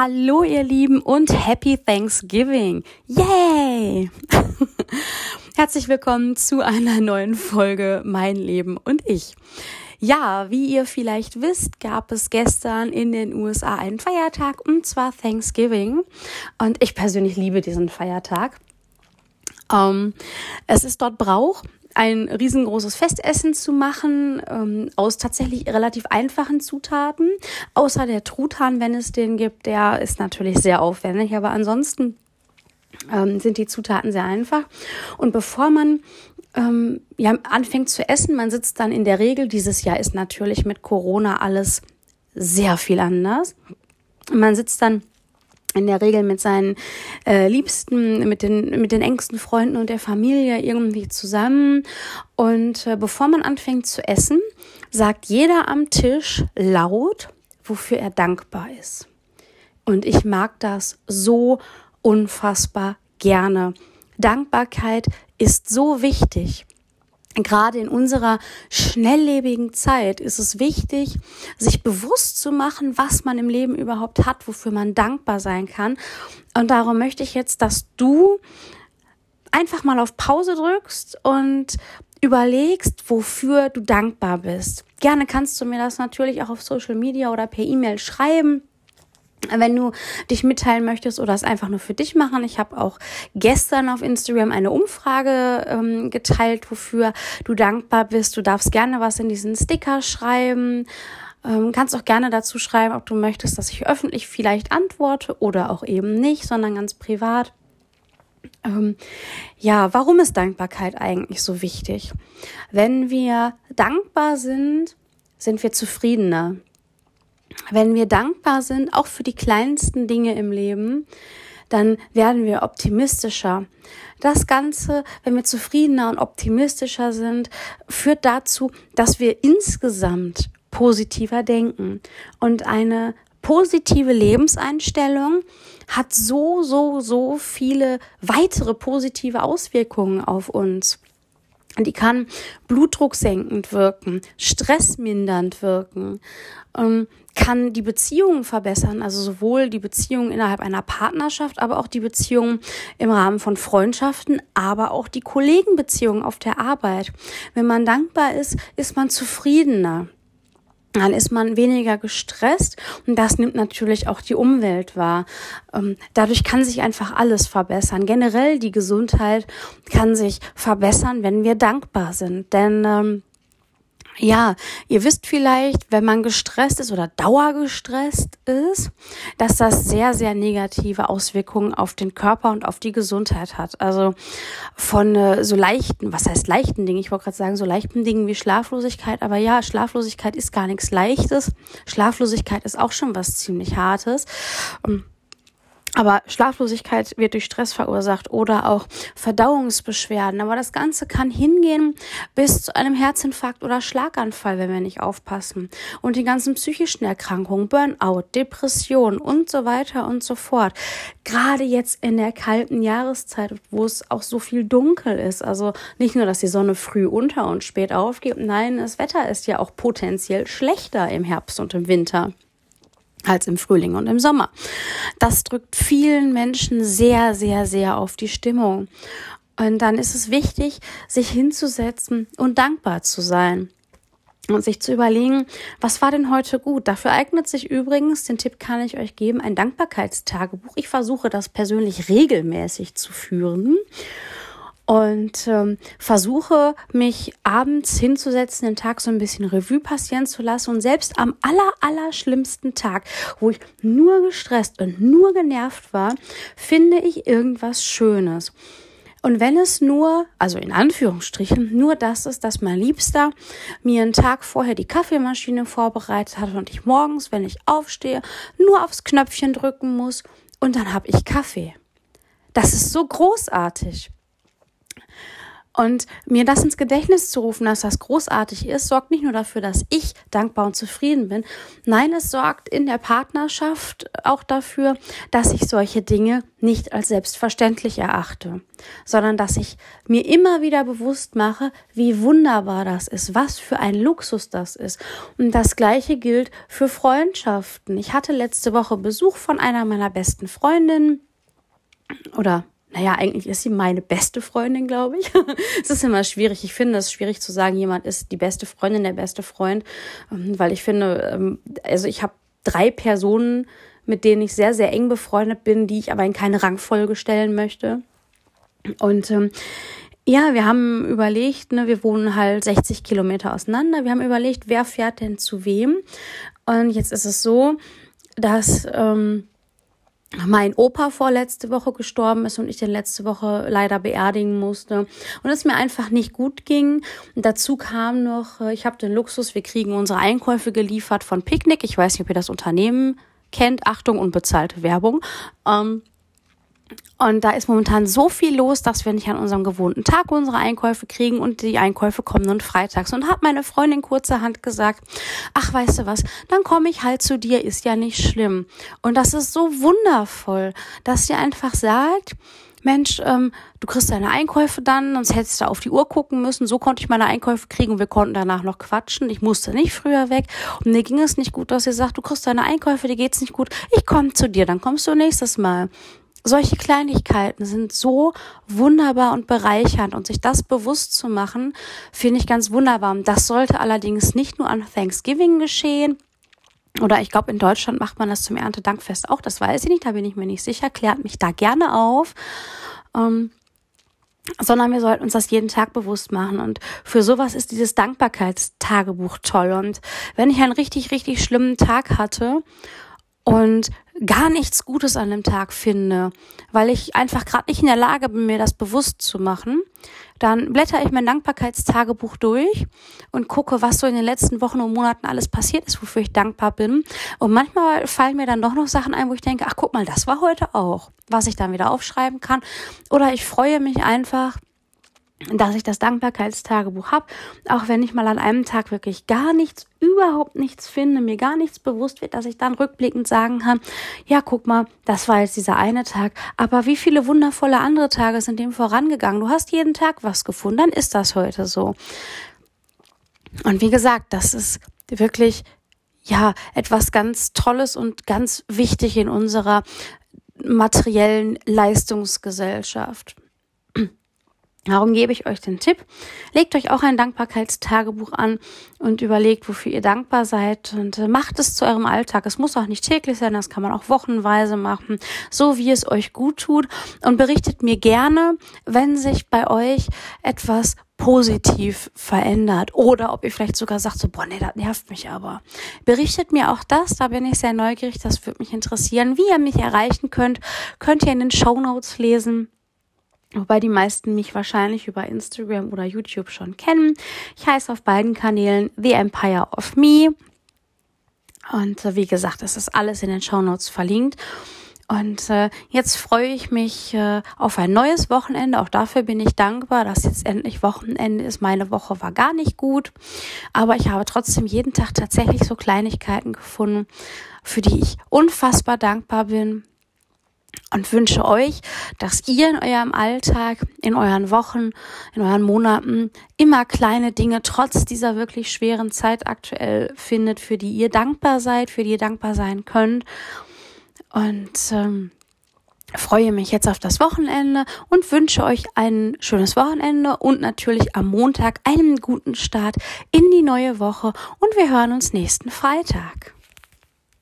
Hallo ihr Lieben und Happy Thanksgiving. Yay! Herzlich willkommen zu einer neuen Folge Mein Leben und ich. Ja, wie ihr vielleicht wisst, gab es gestern in den USA einen Feiertag und zwar Thanksgiving. Und ich persönlich liebe diesen Feiertag. Ähm, es ist dort Brauch, ein riesengroßes Festessen zu machen ähm, aus tatsächlich relativ einfachen Zutaten. Außer der Truthahn, wenn es den gibt, der ist natürlich sehr aufwendig, aber ansonsten ähm, sind die Zutaten sehr einfach. Und bevor man ähm, ja, anfängt zu essen, man sitzt dann in der Regel, dieses Jahr ist natürlich mit Corona alles sehr viel anders. Man sitzt dann in der Regel mit seinen äh, Liebsten, mit den, mit den engsten Freunden und der Familie irgendwie zusammen. Und äh, bevor man anfängt zu essen, sagt jeder am Tisch laut, wofür er dankbar ist. Und ich mag das so unfassbar gerne. Dankbarkeit ist so wichtig gerade in unserer schnelllebigen Zeit ist es wichtig, sich bewusst zu machen, was man im Leben überhaupt hat, wofür man dankbar sein kann. Und darum möchte ich jetzt, dass du einfach mal auf Pause drückst und überlegst, wofür du dankbar bist. Gerne kannst du mir das natürlich auch auf Social Media oder per E-Mail schreiben. Wenn du dich mitteilen möchtest oder es einfach nur für dich machen, ich habe auch gestern auf Instagram eine Umfrage ähm, geteilt, wofür du dankbar bist. Du darfst gerne was in diesen Sticker schreiben. Ähm, kannst auch gerne dazu schreiben, ob du möchtest, dass ich öffentlich vielleicht antworte oder auch eben nicht, sondern ganz privat. Ähm, ja, warum ist Dankbarkeit eigentlich so wichtig? Wenn wir dankbar sind, sind wir zufriedener wenn wir dankbar sind, auch für die kleinsten Dinge im Leben, dann werden wir optimistischer. Das Ganze, wenn wir zufriedener und optimistischer sind, führt dazu, dass wir insgesamt positiver denken. Und eine positive Lebenseinstellung hat so, so, so viele weitere positive Auswirkungen auf uns. Die kann blutdrucksenkend wirken, stressmindernd wirken, ähm, kann die Beziehungen verbessern, also sowohl die Beziehungen innerhalb einer Partnerschaft, aber auch die Beziehungen im Rahmen von Freundschaften, aber auch die Kollegenbeziehungen auf der Arbeit. Wenn man dankbar ist, ist man zufriedener dann ist man weniger gestresst und das nimmt natürlich auch die Umwelt wahr. Ähm, dadurch kann sich einfach alles verbessern. Generell die Gesundheit kann sich verbessern, wenn wir dankbar sind. Denn ähm, ja, ihr wisst vielleicht, wenn man gestresst ist oder dauergestresst ist, dass das sehr, sehr negative Auswirkungen auf den Körper und auf die Gesundheit hat. Also von äh, so leichten, was heißt leichten Dingen? Ich wollte gerade sagen, so leichten Dingen wie Schlaflosigkeit. Aber ja, Schlaflosigkeit ist gar nichts Leichtes. Schlaflosigkeit ist auch schon was ziemlich Hartes. Um, aber Schlaflosigkeit wird durch Stress verursacht oder auch Verdauungsbeschwerden. Aber das Ganze kann hingehen bis zu einem Herzinfarkt oder Schlaganfall, wenn wir nicht aufpassen. Und die ganzen psychischen Erkrankungen, Burnout, Depression und so weiter und so fort. Gerade jetzt in der kalten Jahreszeit, wo es auch so viel dunkel ist. Also nicht nur, dass die Sonne früh unter und spät aufgeht. Nein, das Wetter ist ja auch potenziell schlechter im Herbst und im Winter als im Frühling und im Sommer. Das drückt vielen Menschen sehr, sehr, sehr auf die Stimmung. Und dann ist es wichtig, sich hinzusetzen und dankbar zu sein. Und sich zu überlegen, was war denn heute gut? Dafür eignet sich übrigens, den Tipp kann ich euch geben, ein Dankbarkeitstagebuch. Ich versuche das persönlich regelmäßig zu führen und ähm, versuche mich abends hinzusetzen, den Tag so ein bisschen Revue passieren zu lassen und selbst am aller, aller schlimmsten Tag, wo ich nur gestresst und nur genervt war, finde ich irgendwas Schönes. Und wenn es nur, also in Anführungsstrichen, nur das ist, dass mein Liebster mir einen Tag vorher die Kaffeemaschine vorbereitet hat und ich morgens, wenn ich aufstehe, nur aufs Knöpfchen drücken muss und dann habe ich Kaffee. Das ist so großartig. Und mir das ins Gedächtnis zu rufen, dass das großartig ist, sorgt nicht nur dafür, dass ich dankbar und zufrieden bin. Nein, es sorgt in der Partnerschaft auch dafür, dass ich solche Dinge nicht als selbstverständlich erachte, sondern dass ich mir immer wieder bewusst mache, wie wunderbar das ist, was für ein Luxus das ist. Und das Gleiche gilt für Freundschaften. Ich hatte letzte Woche Besuch von einer meiner besten Freundinnen oder naja, eigentlich ist sie meine beste Freundin, glaube ich. es ist immer schwierig. Ich finde es schwierig zu sagen, jemand ist die beste Freundin, der beste Freund, ähm, weil ich finde, ähm, also ich habe drei Personen, mit denen ich sehr, sehr eng befreundet bin, die ich aber in keine Rangfolge stellen möchte. Und ähm, ja, wir haben überlegt, ne, wir wohnen halt 60 Kilometer auseinander. Wir haben überlegt, wer fährt denn zu wem. Und jetzt ist es so, dass ähm, mein Opa vorletzte Woche gestorben ist und ich den letzte Woche leider beerdigen musste und es mir einfach nicht gut ging. Und dazu kam noch, äh, ich habe den Luxus, wir kriegen unsere Einkäufe geliefert von Picknick. Ich weiß nicht, ob ihr das Unternehmen kennt. Achtung, unbezahlte Werbung. Ähm, und da ist momentan so viel los, dass wir nicht an unserem gewohnten Tag unsere Einkäufe kriegen und die Einkäufe kommen nun freitags. Und hat meine Freundin kurzerhand gesagt, ach, weißt du was, dann komme ich halt zu dir, ist ja nicht schlimm. Und das ist so wundervoll, dass sie einfach sagt, Mensch, ähm, du kriegst deine Einkäufe dann, sonst hättest du auf die Uhr gucken müssen. So konnte ich meine Einkäufe kriegen und wir konnten danach noch quatschen. Ich musste nicht früher weg und mir ging es nicht gut, dass sie sagt, du kriegst deine Einkäufe, dir geht's nicht gut. Ich komme zu dir, dann kommst du nächstes Mal solche Kleinigkeiten sind so wunderbar und bereichernd und sich das bewusst zu machen, finde ich ganz wunderbar. Das sollte allerdings nicht nur an Thanksgiving geschehen. Oder ich glaube, in Deutschland macht man das zum Erntedankfest auch. Das weiß ich nicht, da bin ich mir nicht sicher. Klärt mich da gerne auf. Ähm, sondern wir sollten uns das jeden Tag bewusst machen. Und für sowas ist dieses Dankbarkeitstagebuch toll. Und wenn ich einen richtig, richtig schlimmen Tag hatte und gar nichts Gutes an dem Tag finde, weil ich einfach gerade nicht in der Lage bin, mir das bewusst zu machen, dann blätter ich mein Dankbarkeitstagebuch durch und gucke, was so in den letzten Wochen und Monaten alles passiert ist, wofür ich dankbar bin. Und manchmal fallen mir dann doch noch Sachen ein, wo ich denke, ach guck mal, das war heute auch, was ich dann wieder aufschreiben kann. Oder ich freue mich einfach, dass ich das Dankbarkeitstagebuch habe, auch wenn ich mal an einem Tag wirklich gar nichts, überhaupt nichts finde, mir gar nichts bewusst wird, dass ich dann rückblickend sagen kann, ja, guck mal, das war jetzt dieser eine Tag, aber wie viele wundervolle andere Tage sind dem vorangegangen? Du hast jeden Tag was gefunden, dann ist das heute so. Und wie gesagt, das ist wirklich ja etwas ganz Tolles und ganz wichtig in unserer materiellen Leistungsgesellschaft. Darum gebe ich euch den Tipp. Legt euch auch ein Dankbarkeitstagebuch an und überlegt, wofür ihr dankbar seid und äh, macht es zu eurem Alltag. Es muss auch nicht täglich sein, das kann man auch wochenweise machen, so wie es euch gut tut und berichtet mir gerne, wenn sich bei euch etwas positiv verändert oder ob ihr vielleicht sogar sagt so, boah, nee, das nervt mich aber. Berichtet mir auch das, da bin ich sehr neugierig, das würde mich interessieren. Wie ihr mich erreichen könnt, könnt ihr in den Show Notes lesen. Wobei die meisten mich wahrscheinlich über Instagram oder YouTube schon kennen. Ich heiße auf beiden Kanälen The Empire of Me. Und äh, wie gesagt, es ist alles in den Show Notes verlinkt. Und äh, jetzt freue ich mich äh, auf ein neues Wochenende. Auch dafür bin ich dankbar, dass jetzt endlich Wochenende ist. Meine Woche war gar nicht gut, aber ich habe trotzdem jeden Tag tatsächlich so Kleinigkeiten gefunden, für die ich unfassbar dankbar bin und wünsche euch, dass ihr in eurem Alltag, in euren Wochen, in euren Monaten immer kleine Dinge trotz dieser wirklich schweren Zeit aktuell findet, für die ihr dankbar seid, für die ihr dankbar sein könnt. Und ähm, freue mich jetzt auf das Wochenende und wünsche euch ein schönes Wochenende und natürlich am Montag einen guten Start in die neue Woche und wir hören uns nächsten Freitag.